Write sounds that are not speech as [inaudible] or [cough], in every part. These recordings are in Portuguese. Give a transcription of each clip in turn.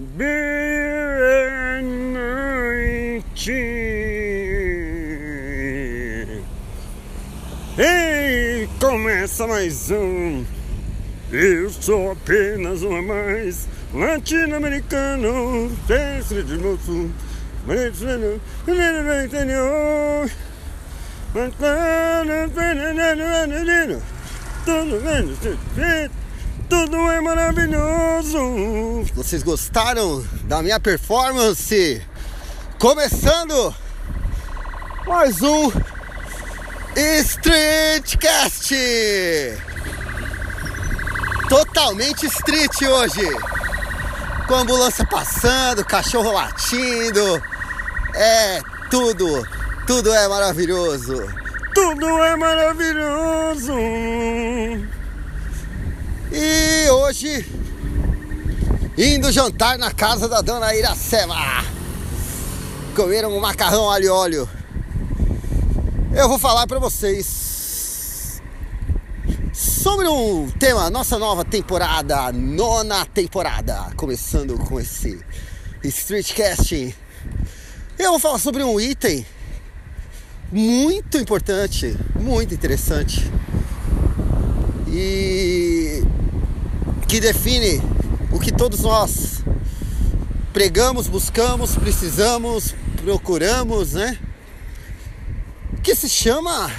Meia-noite. Ei, começa mais um. Eu sou apenas um a mais latino-americano, mestre de moço, mestre interior. Tudo menos tudo é maravilhoso. Vocês gostaram da minha performance? Começando mais um Streetcast. Totalmente street hoje. Com a ambulância passando, cachorro latindo. É tudo, tudo é maravilhoso. Tudo é maravilhoso. E hoje, indo jantar na casa da dona Iracema. Comeram um macarrão alho e óleo. Eu vou falar para vocês sobre um tema, nossa nova temporada, nona temporada, começando com esse Streetcast. Eu vou falar sobre um item muito importante, muito interessante. E que define o que todos nós pregamos, buscamos, precisamos, procuramos, né? Que se chama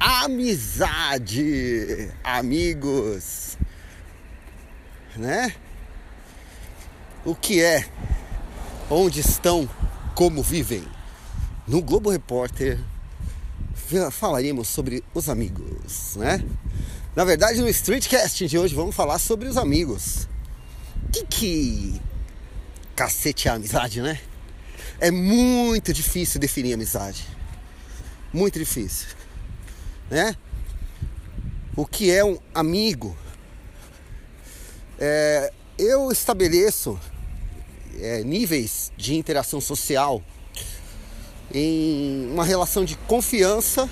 amizade, amigos, né? O que é, onde estão, como vivem. No Globo Repórter falaremos sobre os amigos, né? Na verdade, no Streetcast de hoje vamos falar sobre os amigos. Que que cacete é amizade, né? É muito difícil definir amizade. Muito difícil, né? O que é um amigo? É, eu estabeleço é, níveis de interação social em uma relação de confiança,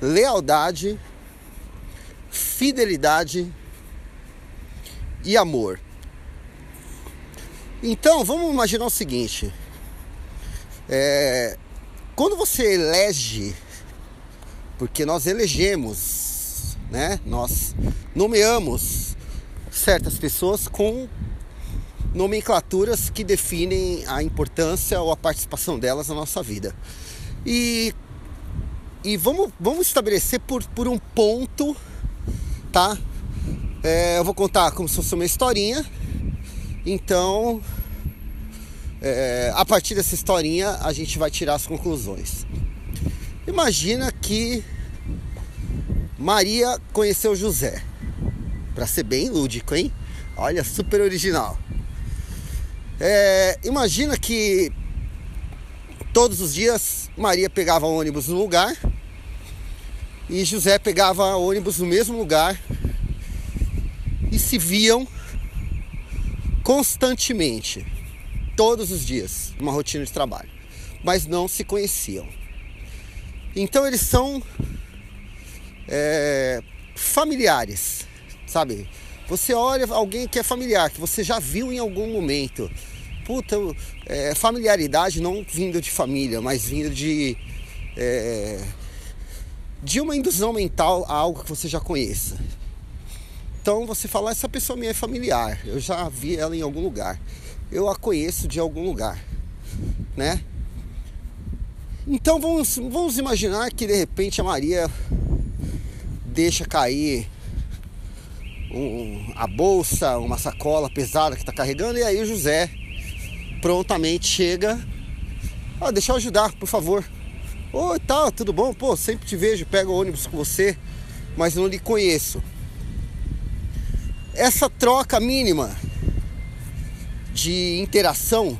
lealdade fidelidade e amor. Então vamos imaginar o seguinte: é, quando você elege, porque nós elegemos, né? Nós nomeamos certas pessoas com nomenclaturas que definem a importância ou a participação delas na nossa vida. E, e vamos, vamos estabelecer por, por um ponto tá? É, eu vou contar como se fosse uma historinha. Então, é, a partir dessa historinha, a gente vai tirar as conclusões. Imagina que Maria conheceu José. Para ser bem lúdico, hein? Olha, super original. É, imagina que todos os dias Maria pegava ônibus no lugar e José pegava ônibus no mesmo lugar e se viam constantemente, todos os dias, uma rotina de trabalho, mas não se conheciam. Então eles são é, familiares, sabe? Você olha alguém que é familiar, que você já viu em algum momento. Puta, é, familiaridade não vindo de família, mas vindo de. É, de uma indução mental a algo que você já conheça. Então você fala, essa pessoa minha é familiar, eu já vi ela em algum lugar, eu a conheço de algum lugar, né? Então vamos, vamos imaginar que de repente a Maria deixa cair um, a bolsa, uma sacola pesada que está carregando, e aí o José prontamente chega. Ah, deixa eu ajudar, por favor. Oi, tá, tudo bom? Pô, sempre te vejo, pego ônibus com você, mas não lhe conheço. Essa troca mínima de interação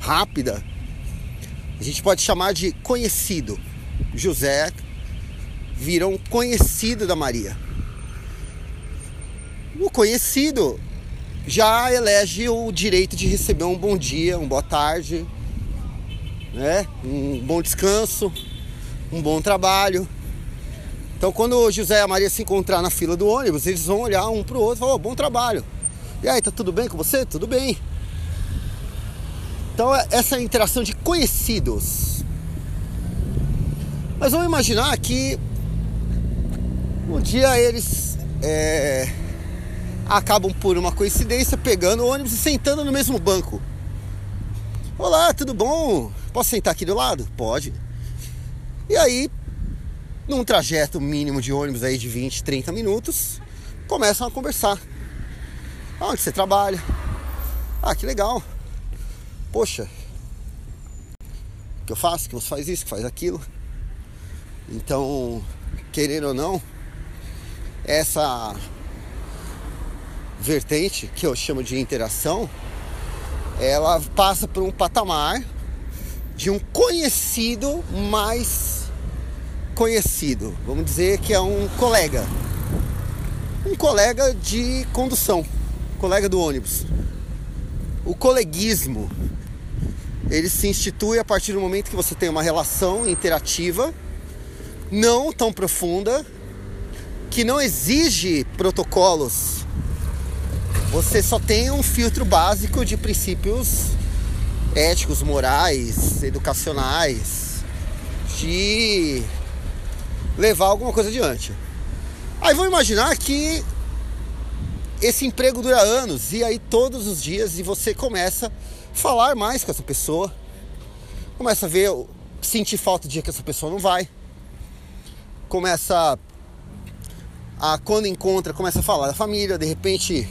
rápida, a gente pode chamar de conhecido. José virou um conhecido da Maria. O conhecido já elege o direito de receber um bom dia, um boa tarde, né? um bom descanso, um bom trabalho. Então, quando o José e a Maria se encontrar na fila do ônibus, eles vão olhar um pro outro e falar: oh, bom trabalho. E aí, tá tudo bem com você? Tudo bem. Então é essa interação de conhecidos. Mas vamos imaginar que um dia eles é, acabam por uma coincidência pegando o ônibus e sentando no mesmo banco. Olá, tudo bom? Posso sentar aqui do lado? Pode. E aí, num trajeto mínimo de ônibus aí de 20, 30 minutos, começam a conversar. Onde você trabalha? Ah, que legal. Poxa, que eu faço, que você faz isso, que faz aquilo. Então, querendo ou não, essa vertente que eu chamo de interação, ela passa por um patamar de um conhecido mais conhecido. Vamos dizer que é um colega. Um colega de condução, colega do ônibus. O coleguismo, ele se institui a partir do momento que você tem uma relação interativa, não tão profunda, que não exige protocolos. Você só tem um filtro básico de princípios éticos, morais, educacionais, de levar alguma coisa adiante. Aí vamos imaginar que esse emprego dura anos e aí todos os dias e você começa a falar mais com essa pessoa, começa a ver, sentir falta do dia que essa pessoa não vai, começa a quando encontra começa a falar da família, de repente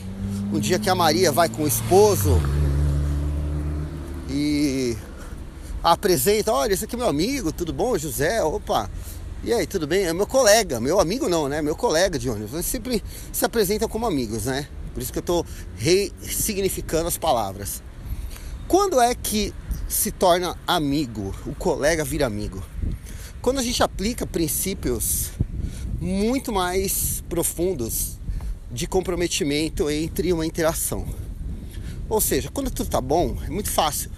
um dia que a Maria vai com o esposo e apresenta, olha, esse aqui é meu amigo, tudo bom, José? Opa, e aí, tudo bem? É meu colega, meu amigo não, né? Meu colega de ônibus. Eles sempre se apresentam como amigos, né? Por isso que eu estou ressignificando as palavras. Quando é que se torna amigo? O colega vira amigo? Quando a gente aplica princípios muito mais profundos de comprometimento entre uma interação. Ou seja, quando tudo tá bom, é muito fácil,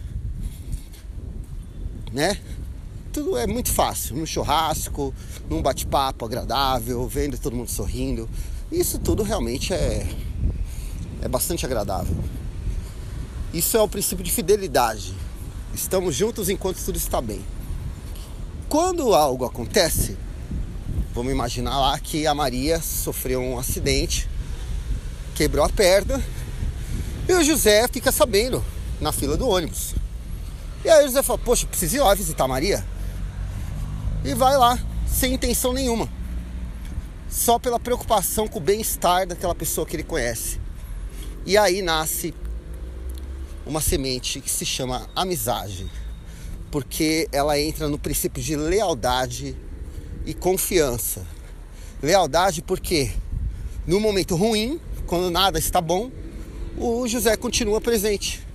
né? tudo é muito fácil, num churrasco, num bate-papo agradável, vendo todo mundo sorrindo. Isso tudo realmente é, é bastante agradável. Isso é o princípio de fidelidade. Estamos juntos enquanto tudo está bem. Quando algo acontece, vamos imaginar lá que a Maria sofreu um acidente, quebrou a perna, e o José fica sabendo na fila do ônibus. E aí José fala, poxa, preciso ir lá visitar Maria e vai lá sem intenção nenhuma, só pela preocupação com o bem-estar daquela pessoa que ele conhece. E aí nasce uma semente que se chama amizade, porque ela entra no princípio de lealdade e confiança. Lealdade porque no momento ruim, quando nada está bom, o José continua presente.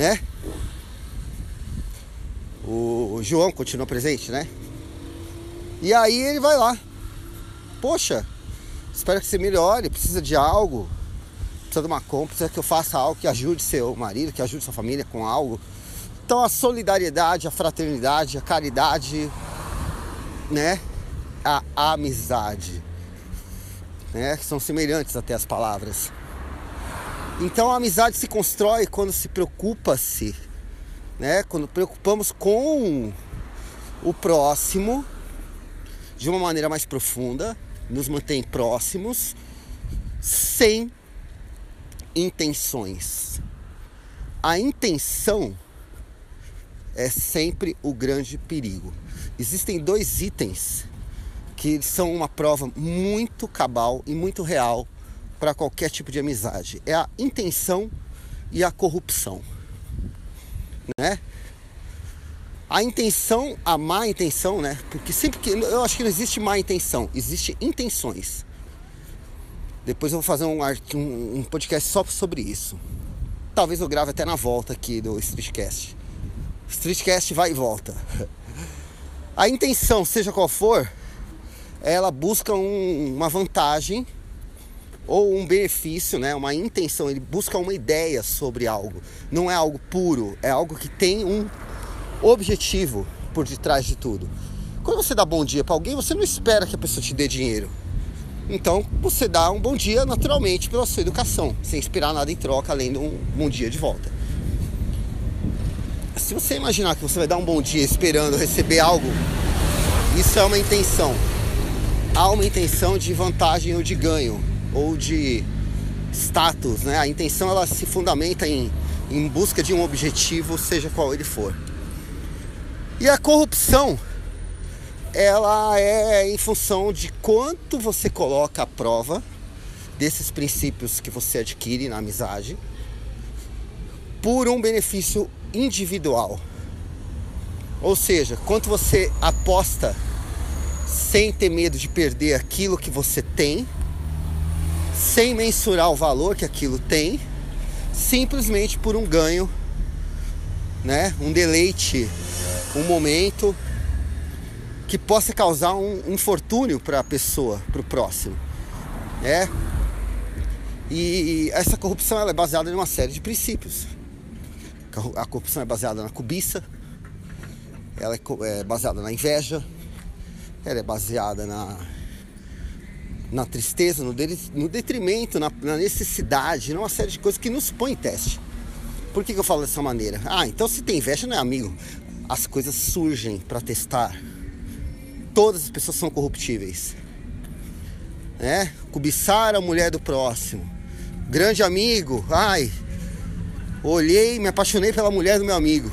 Né? O, João continua presente, né? E aí ele vai lá. Poxa, espero que você melhore, precisa de algo, precisa de uma compra, precisa que eu faça algo que ajude seu marido, que ajude sua família com algo. Então a solidariedade, a fraternidade, a caridade, né? A amizade, né? São semelhantes até as palavras. Então a amizade se constrói quando se preocupa-se né? Quando preocupamos com o próximo de uma maneira mais profunda, nos mantém próximos, sem intenções. A intenção é sempre o grande perigo. Existem dois itens que são uma prova muito cabal e muito real para qualquer tipo de amizade: é a intenção e a corrupção né? A intenção, a má intenção, né? Porque sempre que eu acho que não existe má intenção, existe intenções. Depois eu vou fazer um, um, podcast só sobre isso. Talvez eu grave até na volta aqui do Streetcast. Streetcast vai e volta. [laughs] A intenção, seja qual for, ela busca um, uma vantagem ou um benefício, né, uma intenção, ele busca uma ideia sobre algo. Não é algo puro, é algo que tem um objetivo por detrás de tudo. Quando você dá bom dia para alguém, você não espera que a pessoa te dê dinheiro. Então você dá um bom dia naturalmente pela sua educação, sem esperar nada em troca além de um bom dia de volta. Se você imaginar que você vai dar um bom dia esperando receber algo, isso é uma intenção. Há uma intenção de vantagem ou de ganho, ou de status, né? A intenção ela se fundamenta em, em busca de um objetivo, seja qual ele for. E a corrupção, ela é em função de quanto você coloca à prova desses princípios que você adquire na amizade por um benefício individual. Ou seja, quanto você aposta sem ter medo de perder aquilo que você tem, sem mensurar o valor que aquilo tem, simplesmente por um ganho, né? Um deleite, um momento que possa causar um infortúnio para a pessoa, para o próximo, né? E essa corrupção ela é baseada em uma série de princípios. A corrupção é baseada na cobiça, ela é baseada na inveja, ela é baseada na, na tristeza, no, de, no detrimento, na, na, necessidade, numa série de coisas que nos põe em teste. Por que, que eu falo dessa maneira? Ah, então se tem inveja não é amigo. As coisas surgem para testar. Todas as pessoas são corruptíveis. Né? Cobiçar a mulher do próximo. Grande amigo, ai, Olhei, me apaixonei pela mulher do meu amigo.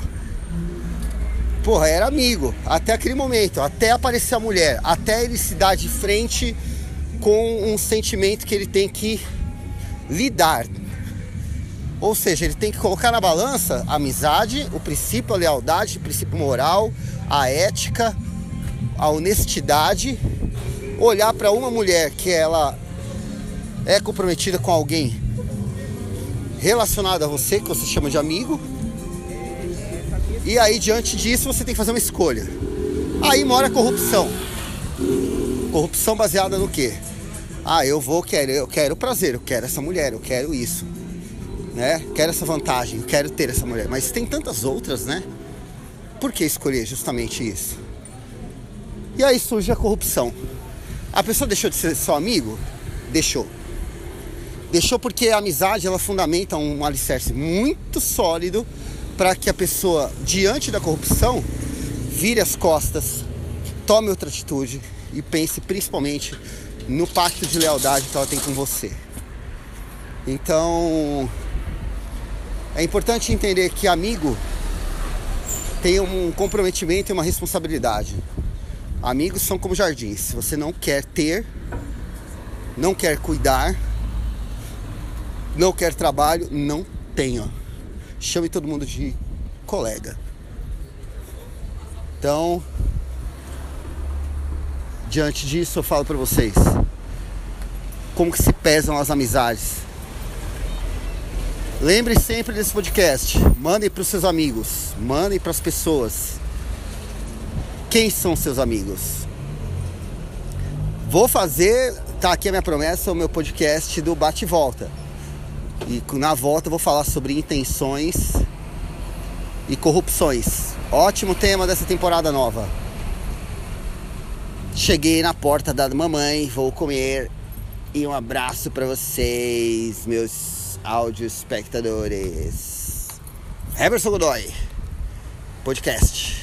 Porra, era amigo até aquele momento, até aparecer a mulher, até ele se dar de frente com um sentimento que ele tem que lidar. Ou seja, ele tem que colocar na balança a amizade, o princípio, a lealdade, o princípio moral, a ética, a honestidade, olhar para uma mulher que ela é comprometida com alguém relacionado a você, que você chama de amigo. E aí, diante disso, você tem que fazer uma escolha. Aí mora a corrupção. Corrupção baseada no quê? Ah, eu vou, quero, eu quero prazer, eu quero essa mulher, eu quero isso. Né? Quero essa vantagem, eu quero ter essa mulher. Mas tem tantas outras, né? Por que escolher justamente isso? E aí surge a corrupção. A pessoa deixou de ser seu amigo? Deixou. Deixou porque a amizade ela fundamenta um alicerce muito sólido para que a pessoa, diante da corrupção, vire as costas, tome outra atitude e pense principalmente no pacto de lealdade que ela tem com você. Então, é importante entender que amigo tem um comprometimento e uma responsabilidade. Amigos são como jardins. Se você não quer ter, não quer cuidar, não quer trabalho, não tenha. Chame todo mundo de colega. Então, diante disso, eu falo para vocês como que se pesam as amizades. Lembre sempre desse podcast. Mandem para os seus amigos, mandem para as pessoas. Quem são seus amigos? Vou fazer, tá aqui a minha promessa, o meu podcast do bate e volta. E na volta eu vou falar sobre intenções e corrupções. Ótimo tema dessa temporada nova. Cheguei na porta da mamãe, vou comer. E um abraço para vocês, meus áudio espectadores. Heberson Godoy, podcast.